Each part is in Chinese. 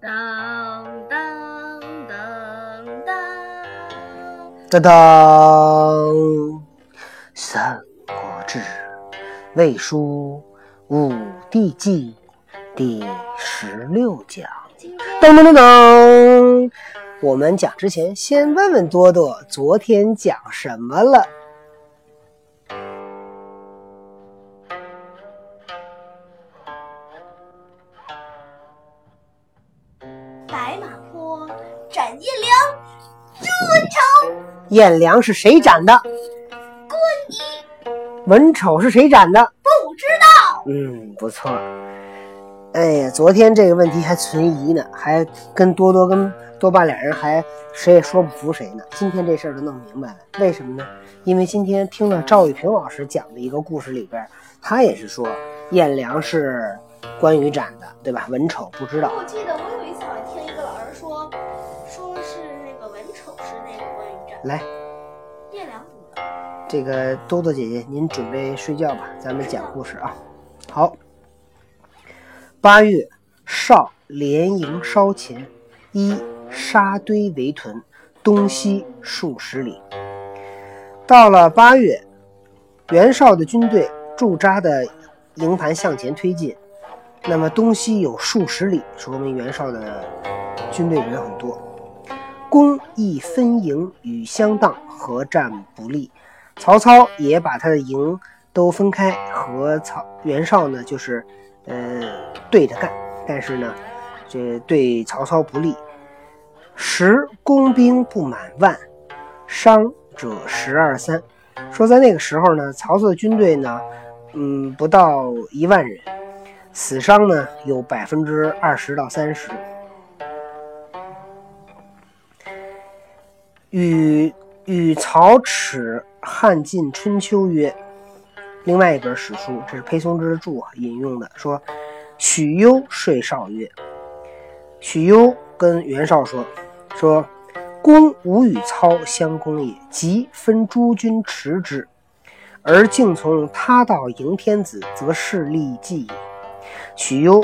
当当当当，当当，《三国志·魏书·武帝纪》第十六讲。噔噔噔噔，我们讲之前先问问多多，昨天讲什么了？颜良是谁斩的？关羽文丑是谁斩的？不知道。嗯，不错。哎呀，昨天这个问题还存疑呢，还跟多多跟多爸俩人还谁也说不服谁呢。今天这事儿就弄明白了，为什么呢？因为今天听了赵玉平老师讲的一个故事里边，他也是说颜良是关羽斩的，对吧？文丑不知道。我记得我有一来，这个多多姐姐，您准备睡觉吧，咱们讲故事啊。好，八月，少连营烧前，一沙堆围屯，东西数十里。到了八月，袁绍的军队驻扎的营盘向前推进，那么东西有数十里，说明袁绍的军队人很多。公亦分营与相当，合战不利。曹操也把他的营都分开，和曹袁绍呢，就是呃对着干，但是呢，这对曹操不利。十工兵不满万，伤者十二三。说在那个时候呢，曹操的军队呢，嗯，不到一万人，死伤呢有百分之二十到三十。与与曹齿汉晋春秋曰，另外一本史书，这是裴松之注引用的，说许攸说绍曰，许攸跟袁绍说，说公无与操相攻也，即分诸军持之，而竟从他道迎天子，则势利计也。许攸，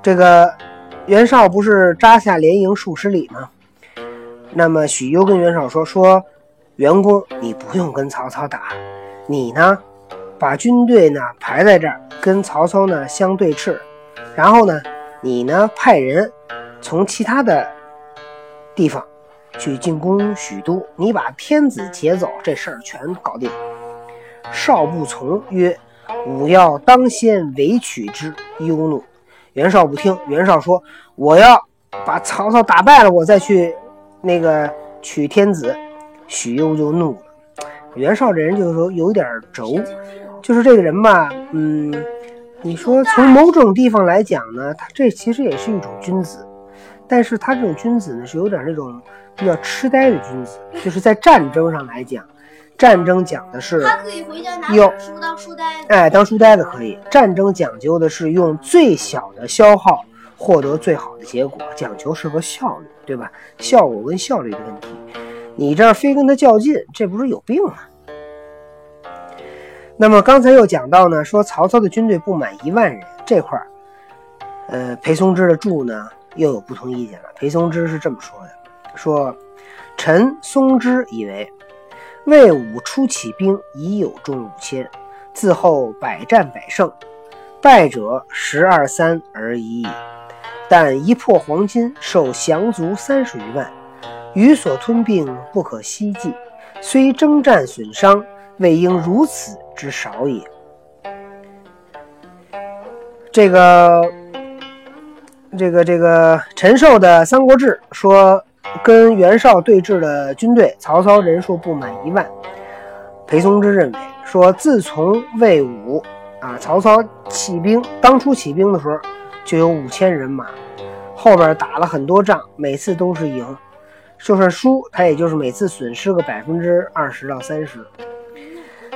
这个袁绍不是扎下连营数十里吗？那么许攸跟袁绍说：“说袁公，你不用跟曹操打，你呢，把军队呢排在这儿，跟曹操呢相对峙，然后呢，你呢派人从其他的地方去进攻许都，你把天子劫走，这事儿全搞定。”绍不从，曰：“吾要当先围取之。”忧怒。袁绍不听，袁绍说：“我要把曹操打败了，我再去。”那个取天子，许攸就怒了。袁绍这人就是说有点轴，就是这个人吧，嗯，你说从某种地方来讲呢，他这其实也是一种君子，但是他这种君子呢是有点那种比较痴呆的君子，就是在战争上来讲，战争讲的是他可以回家拿书当书呆子。哎，当书呆子可以。战争讲究的是用最小的消耗获得最好的结果，讲求是个效率，对吧？效果跟效率的问题。你这儿非跟他较劲，这不是有病吗？那么刚才又讲到呢，说曹操的军队不满一万人这块儿，呃，裴松之的注呢又有不同意见了。裴松之是这么说的：说臣松之以为，魏武初起兵已有众五千，自后百战百胜，败者十二三而已矣。但一破黄金，受降卒三十余万，余所吞并不可希计。虽征战损伤，未应如此之少也。这个，这个，这个陈寿的《三国志》说，跟袁绍对峙的军队，曹操人数不满一万。裴松之认为说，自从魏武啊，曹操起兵，当初起兵的时候。就有五千人马，后边打了很多仗，每次都是赢，就算输，他也就是每次损失个百分之二十到三十。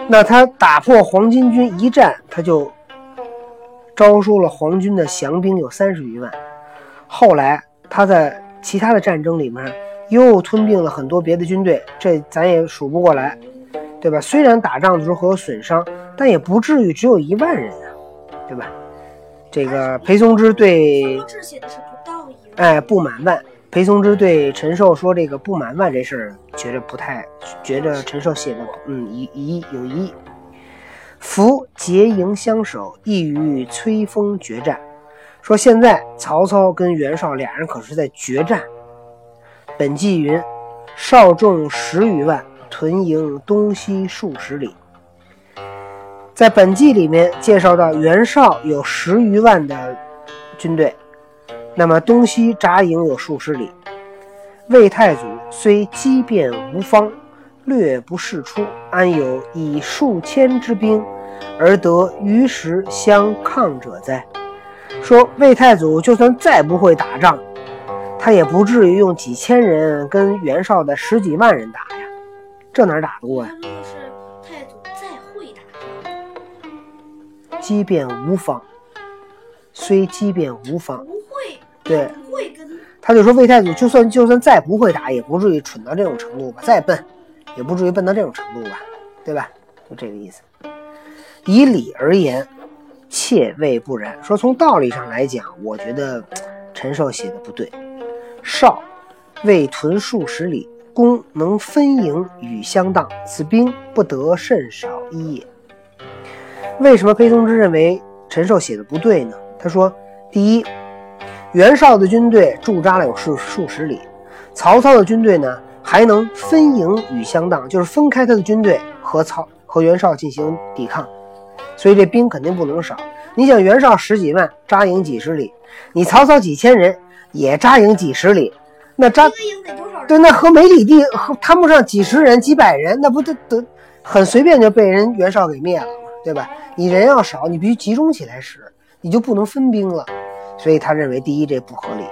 那他打破黄巾军一战，他就招收了黄军的降兵有三十余万。后来他在其他的战争里面又吞并了很多别的军队，这咱也数不过来，对吧？虽然打仗的时候会有损伤，但也不至于只有一万人啊，对吧？这个裴松之对说这写的是不到一，哎不满万，裴松之对陈寿说这个不满万这事儿，觉着不太，觉着陈寿写的嗯疑疑有疑义。夫结营相守，意欲摧锋决战。说现在曹操跟袁绍俩人可是在决战。本纪云：少众十余万，屯营东西数十里。在本纪里面介绍到袁绍有十余万的军队，那么东西扎营有数十里。魏太祖虽机变无方，略不释出，安有以数千之兵而得于时相抗者哉？说魏太祖就算再不会打仗，他也不至于用几千人跟袁绍的十几万人打呀，这哪打得过呀？仗，机变无方，虽机变无方，不会，对不会跟他就说魏太祖就算就算再不会打，也不至于蠢到这种程度吧？再笨，也不至于笨到这种程度吧？对吧？就这个意思。以理而言，切谓不然。说从道理上来讲，我觉得陈寿写的不对。少为屯数十里，攻能分营与相当，此兵不得甚少一也。为什么裴松之认为陈寿写的不对呢？他说，第一，袁绍的军队驻扎了有数数十里，曹操的军队呢还能分营与相当，就是分开他的军队和曹和袁绍进行抵抗，所以这兵肯定不能少。你想袁绍十几万扎营几十里，你曹操几千人也扎营几十里，那扎营得多少人？对，那和没里地和谈不上几十人、几百人，那不得得很随便就被人袁绍给灭了吗？对吧？你人要少，你必须集中起来使，你就不能分兵了。所以他认为，第一这不合理。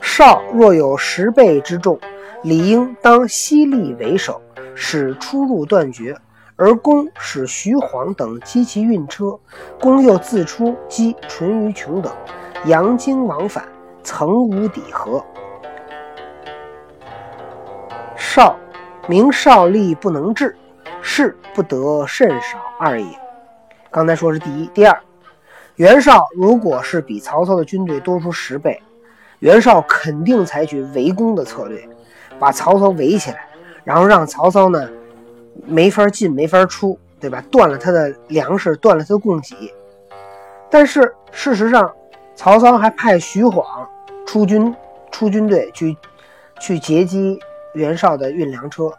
绍若有十倍之众，理应当犀利为首，使出入断绝；而公使徐晃等击其运车，公又自出击淳于琼等，阳经往返，曾无抵合。少，名少力不能治，士不得甚少二也。刚才说是第一，第二，袁绍如果是比曹操的军队多出十倍，袁绍肯定采取围攻的策略，把曹操围起来，然后让曹操呢没法进没法出，对吧？断了他的粮食，断了他的供给。但是事实上，曹操还派徐晃出军出军队去去截击袁绍的运粮车，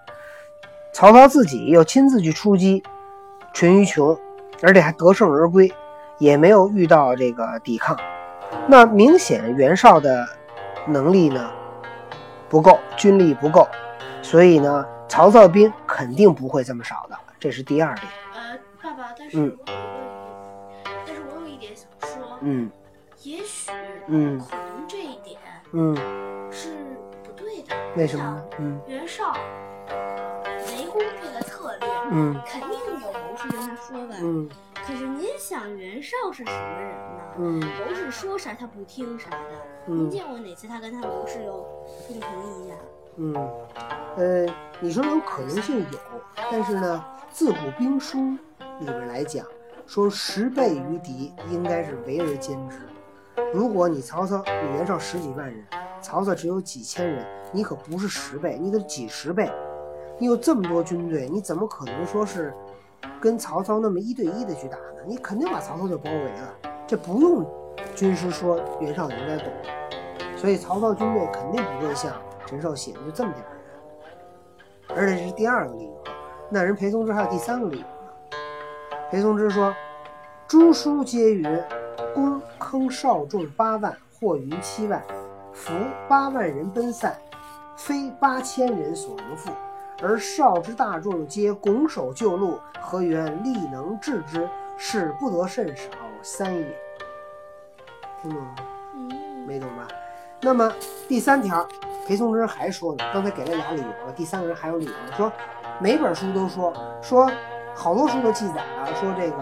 曹操自己又亲自去出击淳于琼，而且还得胜而归，也没有遇到这个抵抗。那明显袁绍的能力呢不够，军力不够，所以呢，曹操兵肯定不会这么少的，这是第二点。呃，爸爸，但是嗯我有一个，但是我有一点想说，嗯也许，嗯可能这一点嗯，是不对的。为什么呢？嗯嗯肯定有谋士跟他说的。嗯可是您想，袁绍是什么人呢？嗯谋士说啥他不听啥的。嗯您见过哪次他跟他谋士有不同意呀？嗯，呃，你说有可能性有，但是呢，自古兵书里边来讲，说十倍于敌应该是围而歼之。如果你曹操，你袁绍十几万人，曹操只有几千人，你可不是十倍，你得几十倍。你有这么多军队，你怎么可能说是跟曹操那么一对一的去打呢？你肯定把曹操就包围了，这不用军师说，袁绍你应该懂。所以曹操军队肯定不会像陈寿写的就这么点人，而且这是第二个理由。那人裴松之还有第三个理由呢。裴松之说：“诸书皆云，公坑少众八万，或云七万，夫八万人奔散，非八千人所能复。而少之大众皆拱手就路，何缘力能制之？是不得甚少三也。”听懂了吗？嗯，没懂吧？那么第三条，裴松之还说呢，刚才给了俩理由了，第三个人还有理由，说每本书都说说，好多书都记载啊，说这个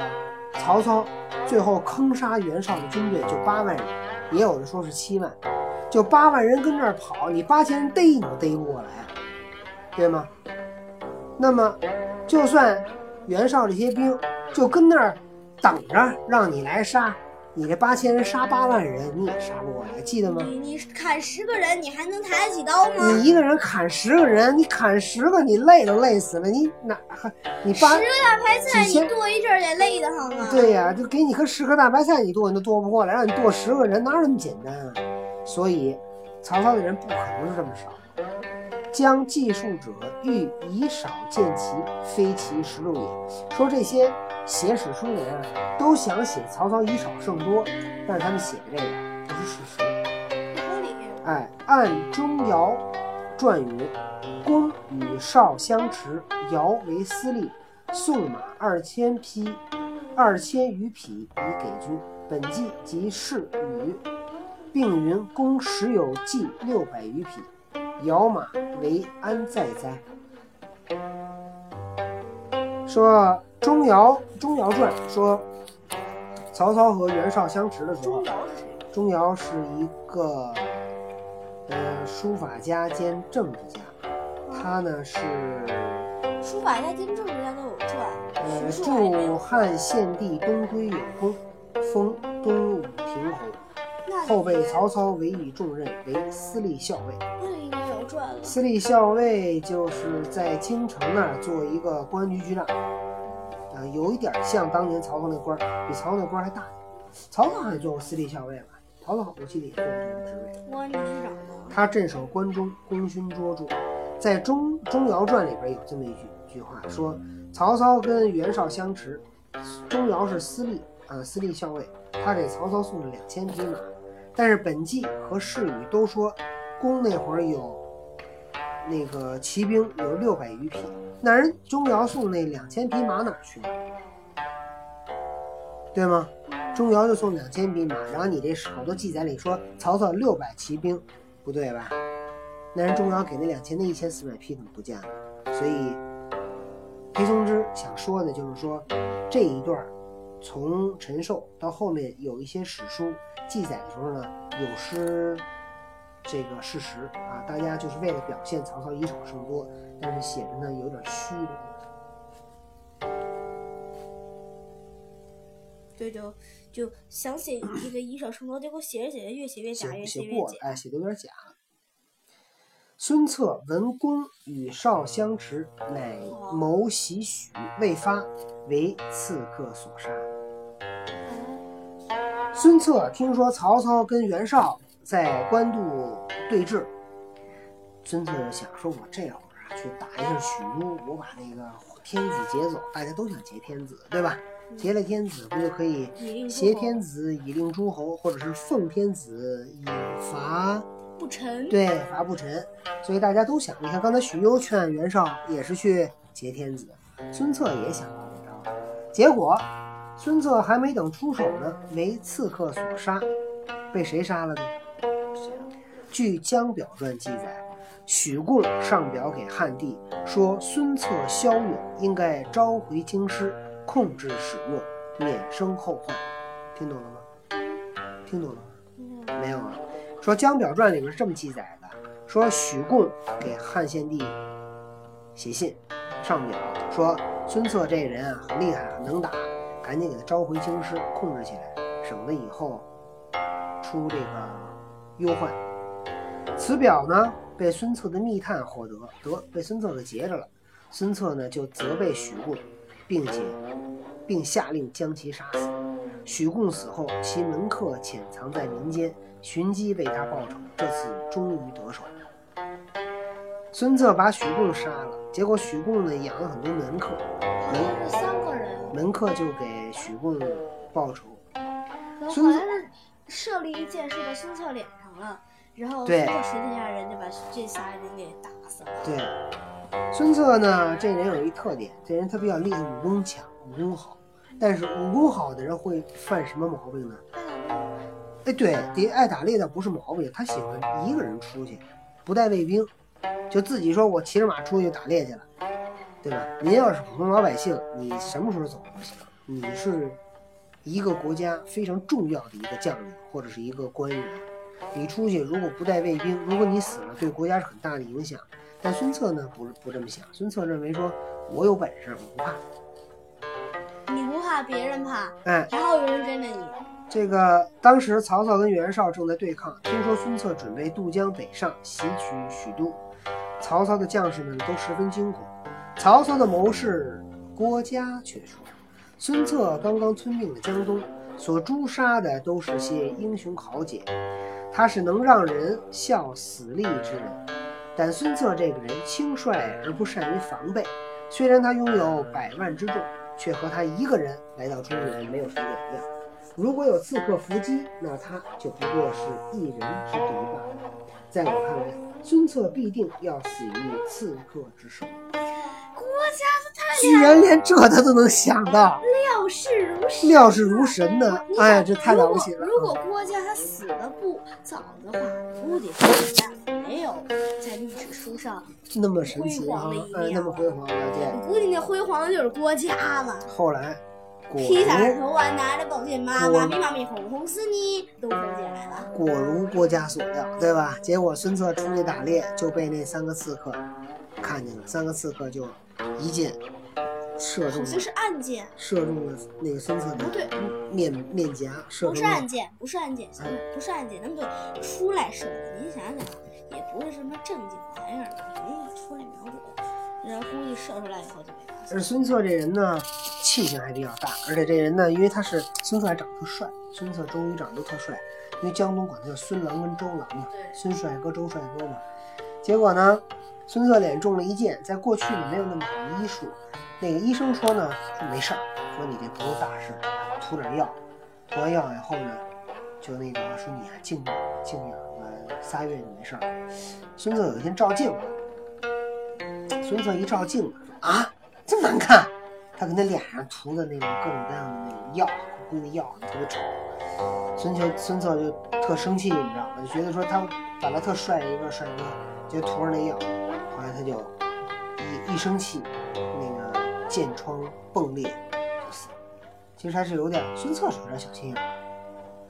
曹操最后坑杀袁绍的军队就八万人，也有的说是七万，就八万人跟这儿跑，你八千人逮你都逮不过来，对吗？那么就算袁绍这些兵就跟那儿等着让你来杀，你这八千人杀八万人，你也杀不过来，记得吗？你你砍十个人，你还能抬得起刀吗？你一个人砍十个人，你砍十个，你累都累死了。你哪还你八十个大白菜，你剁一阵儿也累得慌啊。对呀、就给你颗十颗大白菜，你剁你都剁不过来，让你剁十个人，哪有那么简单啊？所以曹操的人不可能是这么少。将计数者欲以少见其，非其实录也。说这些写史书的人啊，都想写曹操以少胜多，但是他们写的这个不是事实。不合理。哎，按钟繇传云：公与少相持，繇为司隶，送马二千匹，二千余匹以给军。本纪即是与，并云公时有计六百余匹，繇马为安在哉？说钟繇钟繇传说，曹操和袁绍相持的时候钟，繇是一个呃书法家兼政治家，他呢是书法家兼政治家都有传。呃学术还没驻汉献帝东归有功，封东武平侯，后被曹操委以重任为司隶校尉。那应该有传了。司隶校尉就是在京城那儿做一个公安局局长，啊、有一点像当年曹操那官儿，比曹操那官儿还大点。曹操好像做过司隶校尉吧？曹操我记得也做过这个职位。公安局局长呢？他镇守关中，功勋卓著。在《钟钟繇传》里边有这么一句句话，说曹操跟袁绍相持，钟繇是私立啊、私立校尉，他给曹操送了两千匹马，但是本纪和世语都说，公那会儿有那个骑兵有六百余匹，那人钟繇送那两千匹马哪儿去了？对吗？钟繇就送两千匹马，然后你这好多记载里说曹操六百骑兵，不对吧？那人钟繇给那两千，那一千四百匹怎么不见了？所以裴松之想说的就是说，这一段从陈寿到后面有一些史书记载的时候呢，有失这个事实啊，大家就是为了表现曹操以少胜多，但是写的呢有点虚的地方。对，就就想写一个以少胜多，结果写着写着越写越假，越写写越假。过了哎，写的有点假。孙策闻公与少相持，乃谋袭许，未发，为刺客所杀。孙策听说曹操跟袁绍在官渡对峙，孙策就想说：“我这会儿啊去打一下许攸，我把那个天子劫走，大家都想劫天子，对吧？劫了天子，不就可以挟天子以令诸侯，或者是奉天子以伐不臣。对伐不臣？所以大家都想，你看刚才许攸劝袁绍也是去劫天子，孙策也想到这招，结果孙策还没等出手呢，为刺客所杀，被谁杀了呢？据《江表传》记载，许贡上表给汉帝说，孙策骁勇，应该召回京师，控制使用，免生后患。听懂了吗？听懂了吗？没有啊。说《江表传》里面是这么记载的，说许贡给汉献帝写信上表说，孙策这人啊很厉害啊，能打，赶紧给他召回京师，控制起来，省得以后出这个忧患。此表呢被孙策的密探获得，得被孙策给截着了。孙策呢就责备许贡，并且并下令将其杀死。许贡死后，其门客潜藏在民间，寻机为他报仇。这次终于得手。孙策把许贡杀了，结果许贡呢养了很多门客，好像是三个人，门客就给许贡报仇。孙策好像是射了一箭射到孙策脸上了，然后对孙策实际上人就把这仨人给打死了。对，孙策呢，这人有一特点，这人他比较厉害，武功强，武功好。但是武功好的人会犯什么毛病呢？哎，对，得爱打猎的不是毛病，他喜欢一个人出去，不带卫兵，就自己说我骑着马出去打猎去了，对吧？您要是普通老百姓，你什么时候走都行。你是一个国家非常重要的一个将领或者是一个官员，你出去如果不带卫兵，如果你死了，对国家是很大的影响。但孙策呢，不不这么想，孙策认为说，我有本事，我不怕。你不怕别人怕，哎，还好有人跟着你，这个当时曹操跟袁绍正在对抗，听说孙策准备渡江北上，袭取许都，曹操的将士们都十分惊恐。曹操的谋士郭嘉却说：“孙策刚刚吞并了江东，所诛杀的都是些英雄豪杰，他是能让人笑死力之人。但孙策这个人轻率而不善于防备，虽然他拥有百万之众，却和他一个人来到中原没有什么两样。如果有刺客伏击，那他就不过是一人之敌罢了。在我看来，孙策必定要死于刺客之手。”郭嘉他太居然连这他都能想到，料事如神，料事如神呢！哎呀，这太了不起了！如果郭嘉他死的不早的话，估计郭嘉没有在历史书上那么神奇哈，哎，那么辉煌，了解。我估计那辉煌的就是郭嘉了。后来，披萨头啊，拿着宝剑，妈妈咪妈咪哄哄死你，都封建来了。果如郭嘉所料，对吧？结果孙策出去打猎，就被那三个刺客看见了，三个刺客就。一箭射中，这是暗箭，射中了那个孙策的面面颊。射不是暗箭，不是暗箭，不是暗箭，那么就出来射的。您想想，也不是什么正经玩意儿，人出来瞄准，然后估计射出来以后就没了。而孙策这人呢，气性还比较大，而且这人呢，因为他是孙策还长得特帅，孙策、周瑜长得都特帅，因为江东管他叫孙郎跟周郎嘛，孙帅哥、周帅哥嘛。结果呢？孙策脸中了一箭，在过去呢没有那么好的医术，那个医生说呢说没事儿，说你这不是大事，涂点药，涂完药以后呢，就那个说你还静养静养个仨月就没事儿。孙策有一天照镜子，孙策一照镜子啊这么难看，他给他脸上涂的那种各种各样的那种药，那个药特别丑。孙策孙策就特生气，你知道吗？就觉得说他长得特帅一个帅哥，就涂上那药。后来他就一一生气，那个箭疮迸裂就死了。其实还是有点孙策是有点小心眼，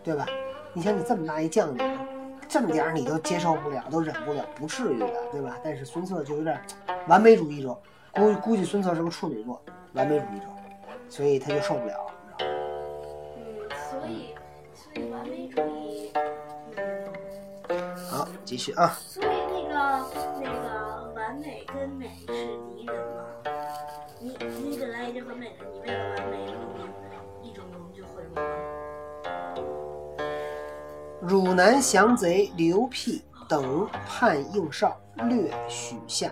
对吧？你想你这么大一将领，这么点儿你都接受不了，都忍不了，不至于的，对吧？但是孙策就有点完美主义者，估估计孙策是个处女座，完美主义者，所以他就受不了，你知道？嗯，所以所以完美主义，嗯，好，继续啊。完美是敌人吗？你你本来已经很美了，你为了完美，一整容就毁容了。汝南降贼刘辟等叛应绍，略许下。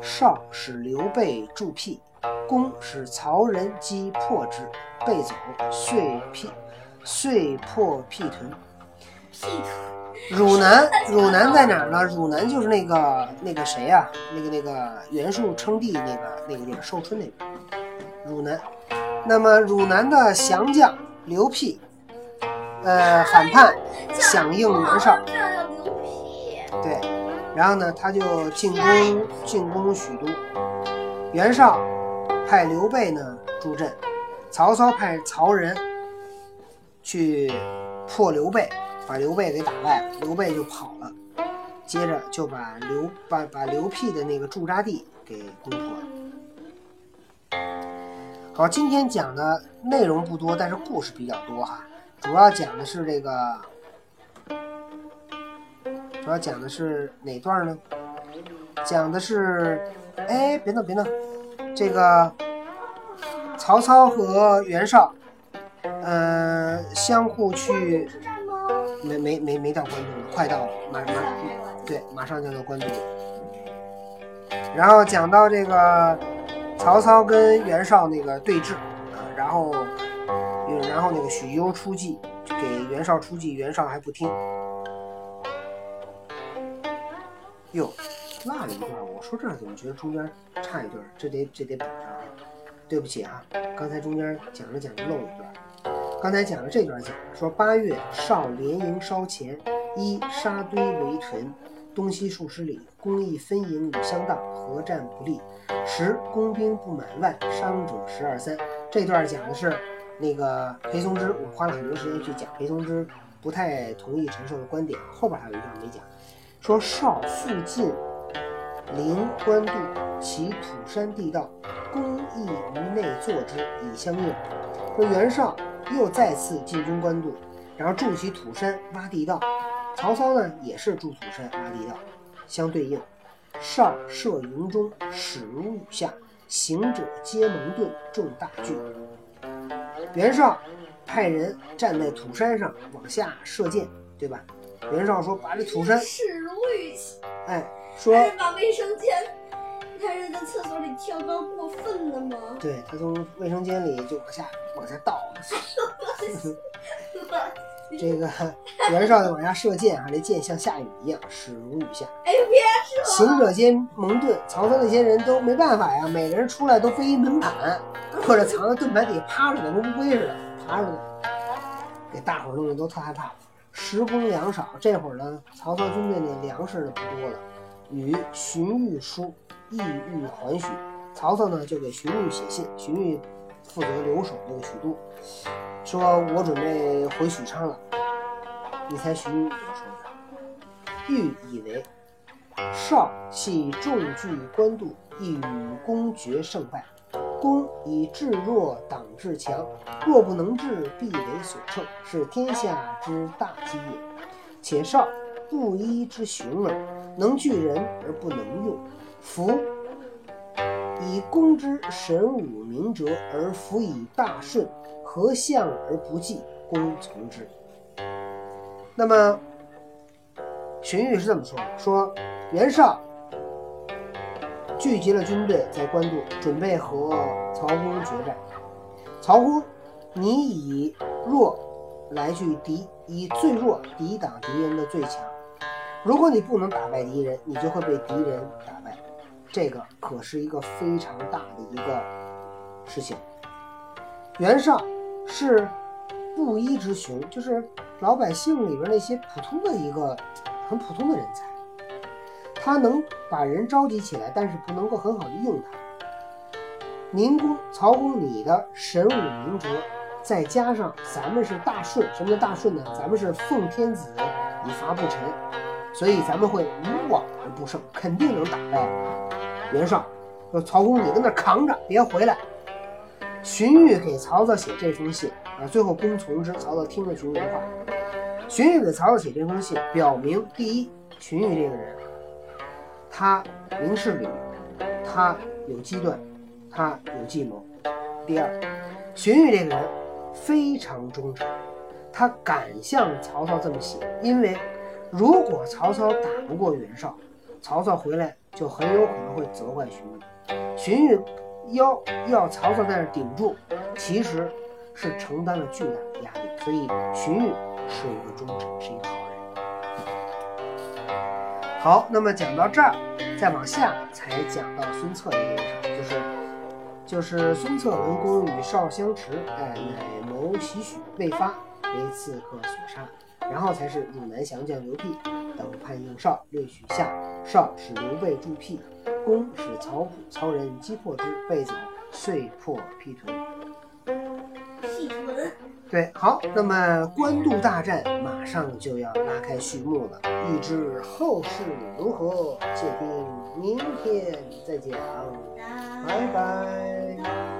绍使刘备助辟，公使曹仁击破之，备走，遂辟，遂破辟屯。辟屯。汝南，汝南在哪儿呢？汝南就是那个那个谁呀？那个那个袁术称帝那个那个地方，寿春那边。汝南，那么汝南的降将刘辟，呃，反叛响应袁绍。对，然后呢，他就进攻进攻许都。袁绍派刘备呢助阵，曹操派曹仁去破刘备。把刘备给打败了，刘备就跑了，接着就把刘把把刘辟的那个驻扎地给攻破了。好，今天讲的内容不多，但是故事比较多哈。主要讲的是这个，主要讲的是哪段呢？讲的是，哎，别闹别闹，这个曹操和袁绍，呃，相互去。没没没没到关中了，快到了，马马对，马上就到关中了。然后讲到这个曹操跟袁绍那个对峙啊，然后然后那个许攸出计给袁绍出计，袁绍还不听。哟，落了一段，我说这怎么觉得中间差一段？这得这得补上。对不起啊，刚才中间讲着讲着漏一段。刚才讲了这段讲说八月少连营烧前，一沙堆围城，东西数十里，攻亦分营与相当，合战不利。十攻兵不满万，伤者十二三。这段讲的是那个裴松之，我花了很多时间去讲裴松之不太同意陈寿的观点。后边还有一段没讲，说少附近临官渡，其土山地道，攻亦于内坐之以相应。说袁绍。又再次进军官渡，然后筑起土山挖地道。曹操呢也是筑土山挖地道，相对应，上设营中，矢如雨下，行者皆蒙盾，众大惧。袁绍派人站在土山上往下射箭，对吧？袁绍说把这土山，矢如雨下，哎，说把卫生间，他是在厕所里跳高过分了吗？对他从卫生间里就往下往下倒，这个袁绍的往下射箭啊，这箭像下雨一样，始如雨下。哎，别说，行者皆蒙盾，曹操那些人都没办法呀，每个人出来都背一门板，或者藏在盾牌底下趴着呢，跟乌龟似的趴着呢，给大伙儿弄得都特害怕了。时供粮少，这会儿呢，曹操军队那粮食呢不多了，与荀彧书，意欲还许。曹操呢就给荀彧写信，荀彧负责留守这个许都，说我准备回许昌了。你猜荀彧怎么说的？彧以为少系众聚官渡，意与公决胜败。公以智弱挡智强，若不能治，必为所乘，是天下之大机也。且少布衣之雄耳，能聚人而不能用。夫以公之神武明哲，而弗以大顺，和相而不济？公从之。那么荀彧是这么说的：说袁绍聚集了军队在官渡，准备和曹公决战。曹公，你以弱来去敌，以最弱抵挡敌人的最强。如果你不能打败敌人，你就会被敌人打败。这个可是一个非常大的一个事情。袁绍是布衣之雄，就是老百姓里边那些普通的一个很普通的人才。他能把人召集起来，但是不能够很好的用他。宁公、曹公，你的神武明哲，再加上咱们是大顺，什么叫大顺呢？咱们是奉天子以伐不臣，所以咱们会无往而不胜，肯定能打败袁绍。说曹公，你跟那扛着，别回来。荀彧给曹操写这封信啊，最后公从之。曹操听了荀彧的话，荀彧给曹操写这封信，表明第一，荀彧这个人。他明事理，他有机断，他有计谋。第二，荀彧这个人非常忠诚，他敢向曹操这么写，因为如果曹操打不过袁绍，曹操回来就很有可能会责怪荀彧。荀彧要要曹操在那顶住，其实是承担了巨大的压力，所以荀彧是一个忠臣，是一个好人。好，那么讲到这儿，再往下才讲到孙策这个事就是就是孙策闻公与少相持，哎，乃谋袭许，未发，为刺客所杀。然后才是汝南降将刘辟等叛应少，略取下。少使刘备助辟，公使曹普曹仁击破之，备走，遂破辟屯。屁屯。对，好，那么官渡大战马上就要拉开序幕了，欲知后事如何，且听明天再讲。拜拜。